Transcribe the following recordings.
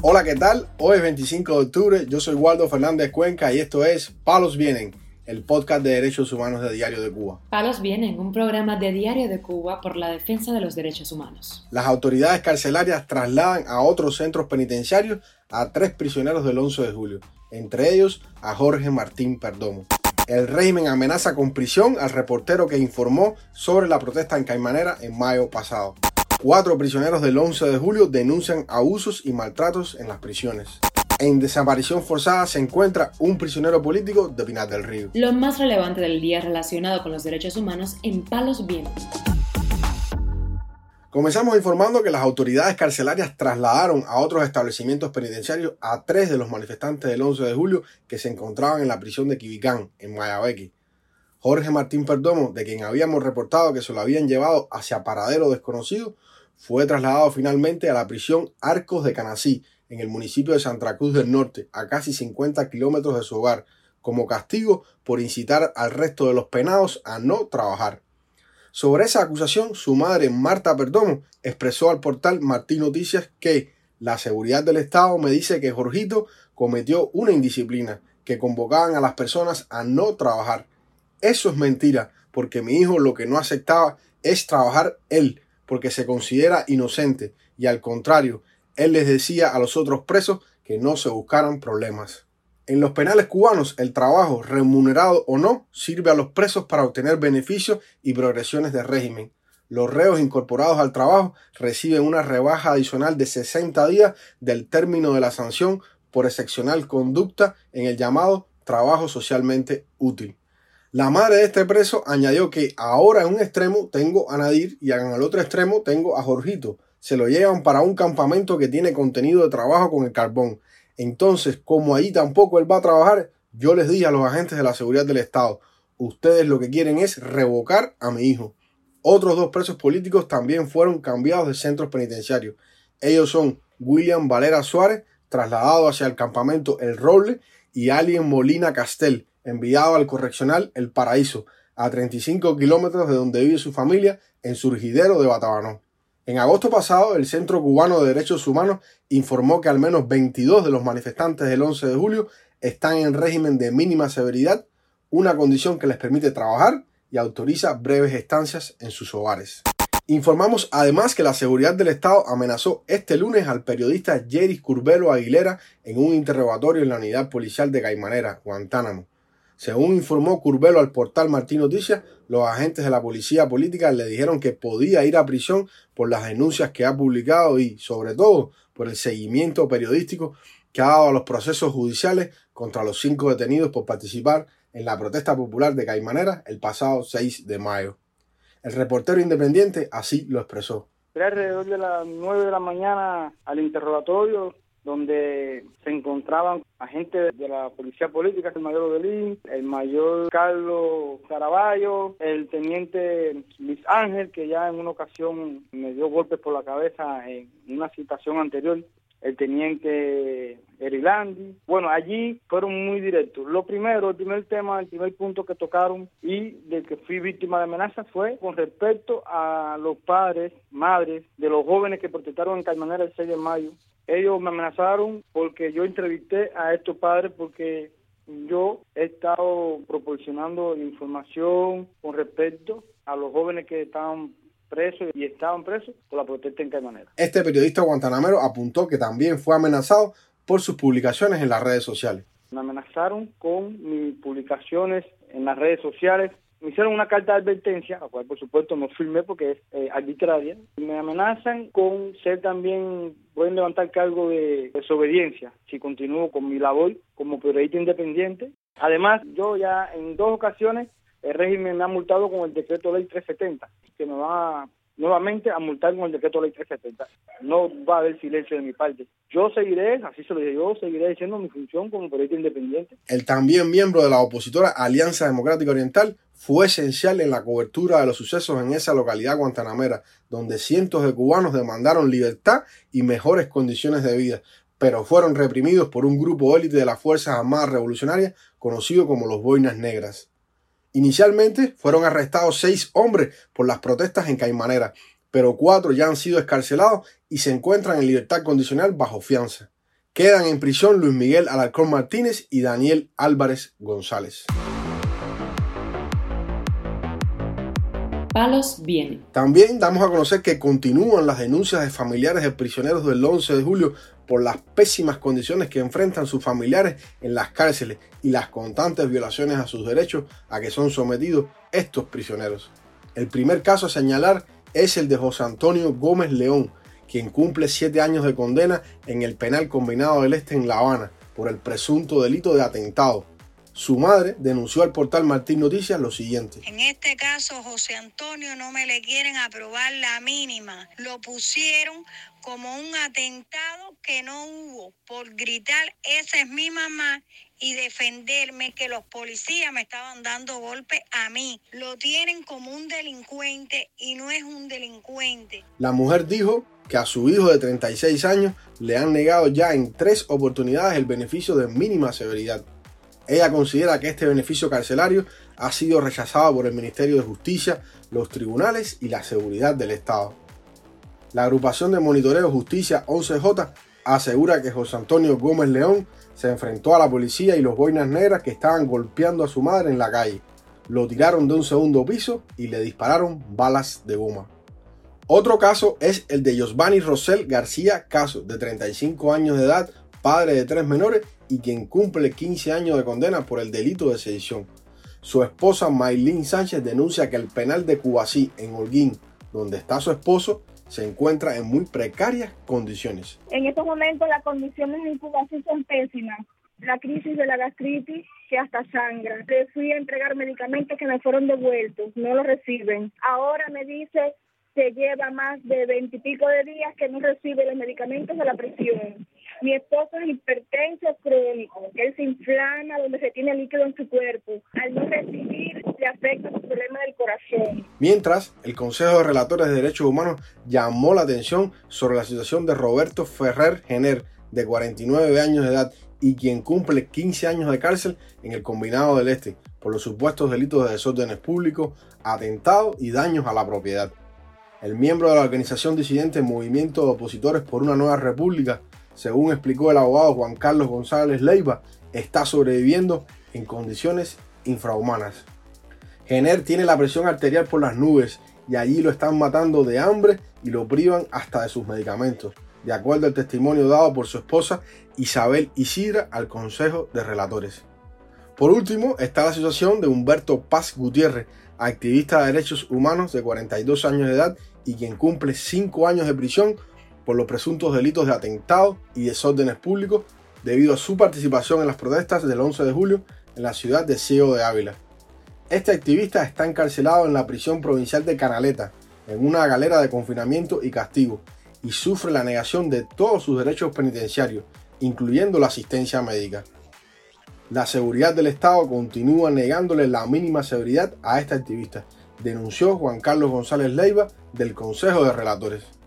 Hola, ¿qué tal? Hoy es 25 de octubre, yo soy Waldo Fernández Cuenca y esto es Palos Vienen, el podcast de derechos humanos de Diario de Cuba. Palos Vienen, un programa de Diario de Cuba por la defensa de los derechos humanos. Las autoridades carcelarias trasladan a otros centros penitenciarios a tres prisioneros del 11 de julio, entre ellos a Jorge Martín Perdomo. El régimen amenaza con prisión al reportero que informó sobre la protesta en Caimanera en mayo pasado. Cuatro prisioneros del 11 de julio denuncian abusos y maltratos en las prisiones. En desaparición forzada se encuentra un prisionero político de Pinar del Río. Lo más relevante del día relacionado con los derechos humanos en Palos Vientos. Comenzamos informando que las autoridades carcelarias trasladaron a otros establecimientos penitenciarios a tres de los manifestantes del 11 de julio que se encontraban en la prisión de Quibicán, en Mayabeque. Jorge Martín Perdomo, de quien habíamos reportado que se lo habían llevado hacia paradero desconocido, fue trasladado finalmente a la prisión Arcos de Canací, en el municipio de Santa Cruz del Norte, a casi 50 kilómetros de su hogar, como castigo por incitar al resto de los penados a no trabajar. Sobre esa acusación, su madre, Marta Perdomo, expresó al portal Martín Noticias que la seguridad del Estado me dice que Jorgito cometió una indisciplina, que convocaban a las personas a no trabajar. Eso es mentira, porque mi hijo lo que no aceptaba es trabajar él, porque se considera inocente y al contrario, él les decía a los otros presos que no se buscaran problemas. En los penales cubanos, el trabajo, remunerado o no, sirve a los presos para obtener beneficios y progresiones de régimen. Los reos incorporados al trabajo reciben una rebaja adicional de 60 días del término de la sanción por excepcional conducta en el llamado trabajo socialmente útil. La madre de este preso añadió que ahora en un extremo tengo a Nadir y en el otro extremo tengo a Jorgito. Se lo llevan para un campamento que tiene contenido de trabajo con el carbón. Entonces, como ahí tampoco él va a trabajar, yo les dije a los agentes de la seguridad del Estado, ustedes lo que quieren es revocar a mi hijo. Otros dos presos políticos también fueron cambiados de centros penitenciarios. Ellos son William Valera Suárez, trasladado hacia el campamento El Roble, y Alien Molina Castel, enviado al correccional El Paraíso, a 35 kilómetros de donde vive su familia, en Surgidero de Batabanó. En agosto pasado, el Centro Cubano de Derechos Humanos informó que al menos 22 de los manifestantes del 11 de julio están en régimen de mínima severidad, una condición que les permite trabajar y autoriza breves estancias en sus hogares. Informamos además que la seguridad del Estado amenazó este lunes al periodista Jerry Curbelo Aguilera en un interrogatorio en la unidad policial de Caimanera, Guantánamo. Según informó Curbelo al portal Martín Noticias, los agentes de la policía política le dijeron que podía ir a prisión por las denuncias que ha publicado y, sobre todo, por el seguimiento periodístico que ha dado a los procesos judiciales contra los cinco detenidos por participar en la protesta popular de Caimanera el pasado 6 de mayo. El reportero independiente así lo expresó. Alrededor de las 9 de la mañana al interrogatorio donde se encontraban agentes de la policía política, el mayor Odelín, el mayor Carlos Caraballo, el teniente Luis Ángel, que ya en una ocasión me dio golpes por la cabeza en una situación anterior, el teniente Erilandi. Bueno, allí fueron muy directos. Lo primero, el primer tema, el primer punto que tocaron y del que fui víctima de amenaza fue con respecto a los padres, madres de los jóvenes que protestaron en Calmanera el 6 de mayo ellos me amenazaron porque yo entrevisté a estos padres porque yo he estado proporcionando información con respecto a los jóvenes que estaban presos y estaban presos por la protesta en manera. Este periodista guantanamero apuntó que también fue amenazado por sus publicaciones en las redes sociales. Me amenazaron con mis publicaciones en las redes sociales me hicieron una carta de advertencia, la cual por supuesto no firmé porque es eh, arbitraria. Me amenazan con ser también, pueden levantar cargo de desobediencia si continúo con mi labor como periodista independiente. Además, yo ya en dos ocasiones el régimen me ha multado con el decreto ley 370, que me va nuevamente a multar con el decreto ley 370. No va a haber silencio de mi parte. Yo seguiré, así se lo dije, yo seguiré diciendo mi función como periodista independiente. El también miembro de la opositora Alianza Democrática Oriental fue esencial en la cobertura de los sucesos en esa localidad guantanamera, donde cientos de cubanos demandaron libertad y mejores condiciones de vida, pero fueron reprimidos por un grupo élite de las Fuerzas Armadas Revolucionarias conocido como los Boinas Negras. Inicialmente fueron arrestados seis hombres por las protestas en Caimanera, pero cuatro ya han sido escarcelados y se encuentran en libertad condicional bajo fianza. Quedan en prisión Luis Miguel Alarcón Martínez y Daniel Álvarez González. Palos viene. También damos a conocer que continúan las denuncias de familiares de prisioneros del 11 de julio por las pésimas condiciones que enfrentan sus familiares en las cárceles y las constantes violaciones a sus derechos a que son sometidos estos prisioneros. El primer caso a señalar es el de José Antonio Gómez León, quien cumple siete años de condena en el penal combinado del Este en La Habana por el presunto delito de atentado su madre denunció al portal Martín Noticias lo siguiente. En este caso, José Antonio no me le quieren aprobar la mínima. Lo pusieron como un atentado que no hubo por gritar, esa es mi mamá, y defenderme que los policías me estaban dando golpes a mí. Lo tienen como un delincuente y no es un delincuente. La mujer dijo que a su hijo de 36 años le han negado ya en tres oportunidades el beneficio de mínima severidad. Ella considera que este beneficio carcelario ha sido rechazado por el Ministerio de Justicia, los tribunales y la seguridad del Estado. La agrupación de monitoreo Justicia 11J asegura que José Antonio Gómez León se enfrentó a la policía y los boinas negras que estaban golpeando a su madre en la calle. Lo tiraron de un segundo piso y le dispararon balas de goma. Otro caso es el de Josvani Rosel García Caso, de 35 años de edad, padre de tres menores y quien cumple 15 años de condena por el delito de sedición. Su esposa Maylin Sánchez denuncia que el penal de Cubasí en Holguín, donde está su esposo, se encuentra en muy precarias condiciones. En estos momentos las condiciones en Cubasí son pésimas. La crisis de la gastritis que hasta sangra. Le fui a entregar medicamentos que me fueron devueltos, no lo reciben. Ahora me dice que lleva más de veintipico de días que no recibe los medicamentos de la presión. Mi esposo es hipertenso crónico, él se inflama donde se tiene líquido en su cuerpo. Al no recibir, le afecta su problema del corazón. Mientras, el Consejo de Relatores de Derechos Humanos llamó la atención sobre la situación de Roberto Ferrer Jenner, de 49 años de edad y quien cumple 15 años de cárcel en el Combinado del Este por los supuestos delitos de desórdenes públicos, atentado y daños a la propiedad. El miembro de la organización disidente Movimiento de Opositores por una Nueva República según explicó el abogado Juan Carlos González Leiva, está sobreviviendo en condiciones infrahumanas. Jenner tiene la presión arterial por las nubes y allí lo están matando de hambre y lo privan hasta de sus medicamentos, de acuerdo al testimonio dado por su esposa Isabel Isidra al Consejo de Relatores. Por último, está la situación de Humberto Paz Gutiérrez, activista de derechos humanos de 42 años de edad y quien cumple 5 años de prisión por los presuntos delitos de atentado y desórdenes públicos debido a su participación en las protestas del 11 de julio en la ciudad de Ciego de Ávila. Este activista está encarcelado en la prisión provincial de Canaleta, en una galera de confinamiento y castigo, y sufre la negación de todos sus derechos penitenciarios, incluyendo la asistencia médica. La seguridad del Estado continúa negándole la mínima seguridad a este activista, denunció Juan Carlos González Leiva del Consejo de Relatores.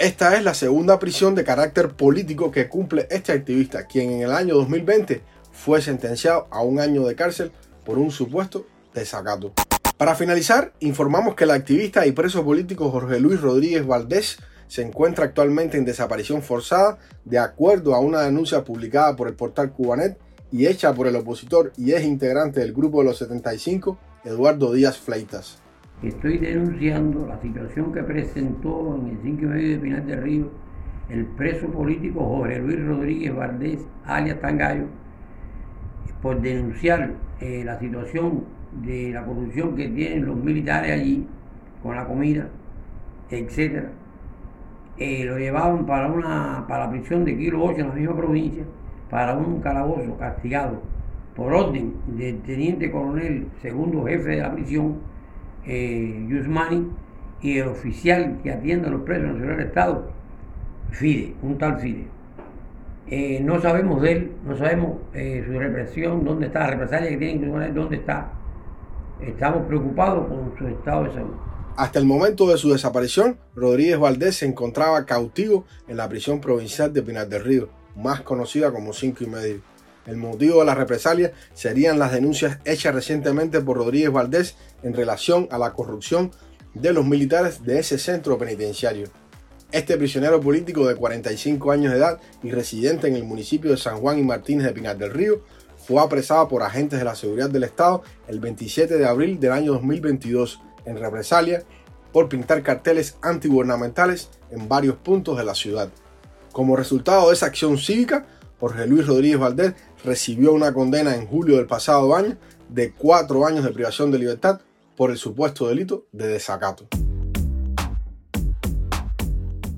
Esta es la segunda prisión de carácter político que cumple este activista, quien en el año 2020 fue sentenciado a un año de cárcel por un supuesto desacato. Para finalizar, informamos que el activista y preso político Jorge Luis Rodríguez Valdés se encuentra actualmente en desaparición forzada de acuerdo a una denuncia publicada por el portal Cubanet y hecha por el opositor y ex integrante del grupo de los 75, Eduardo Díaz Fleitas estoy denunciando la situación que presentó en el 5 y medio de Pinar del Río el preso político Jorge Luis Rodríguez Valdés, alias Tangallo, por denunciar eh, la situación de la corrupción que tienen los militares allí con la comida, etc. Eh, lo llevaban para, una, para la prisión de Kilo 8 en la misma provincia, para un calabozo castigado por orden del teniente coronel, segundo jefe de la prisión, eh, Yusmani y el oficial que atiende a los presos en el Estado, Fide, un tal Fide. Eh, no sabemos de él, no sabemos eh, su represión, dónde está, la represalia que tienen dónde está. Estamos preocupados con su estado de salud. Hasta el momento de su desaparición, Rodríguez Valdés se encontraba cautivo en la prisión provincial de Pinar del Río, más conocida como Cinco y Medio. El motivo de la represalia serían las denuncias hechas recientemente por Rodríguez Valdés en relación a la corrupción de los militares de ese centro penitenciario. Este prisionero político de 45 años de edad y residente en el municipio de San Juan y Martínez de Pinar del Río fue apresado por agentes de la seguridad del Estado el 27 de abril del año 2022 en represalia por pintar carteles antigubernamentales en varios puntos de la ciudad. Como resultado de esa acción cívica, Jorge Luis Rodríguez Valdés recibió una condena en julio del pasado año de cuatro años de privación de libertad por el supuesto delito de desacato.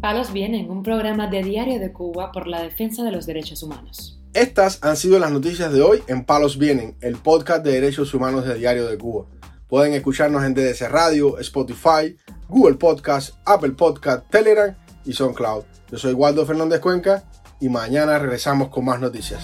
Palos Vienen, un programa de Diario de Cuba por la defensa de los derechos humanos. Estas han sido las noticias de hoy en Palos Vienen, el podcast de derechos humanos de Diario de Cuba. Pueden escucharnos en DDC Radio, Spotify, Google Podcast, Apple Podcast, Telegram y SoundCloud. Yo soy Waldo Fernández Cuenca y mañana regresamos con más noticias.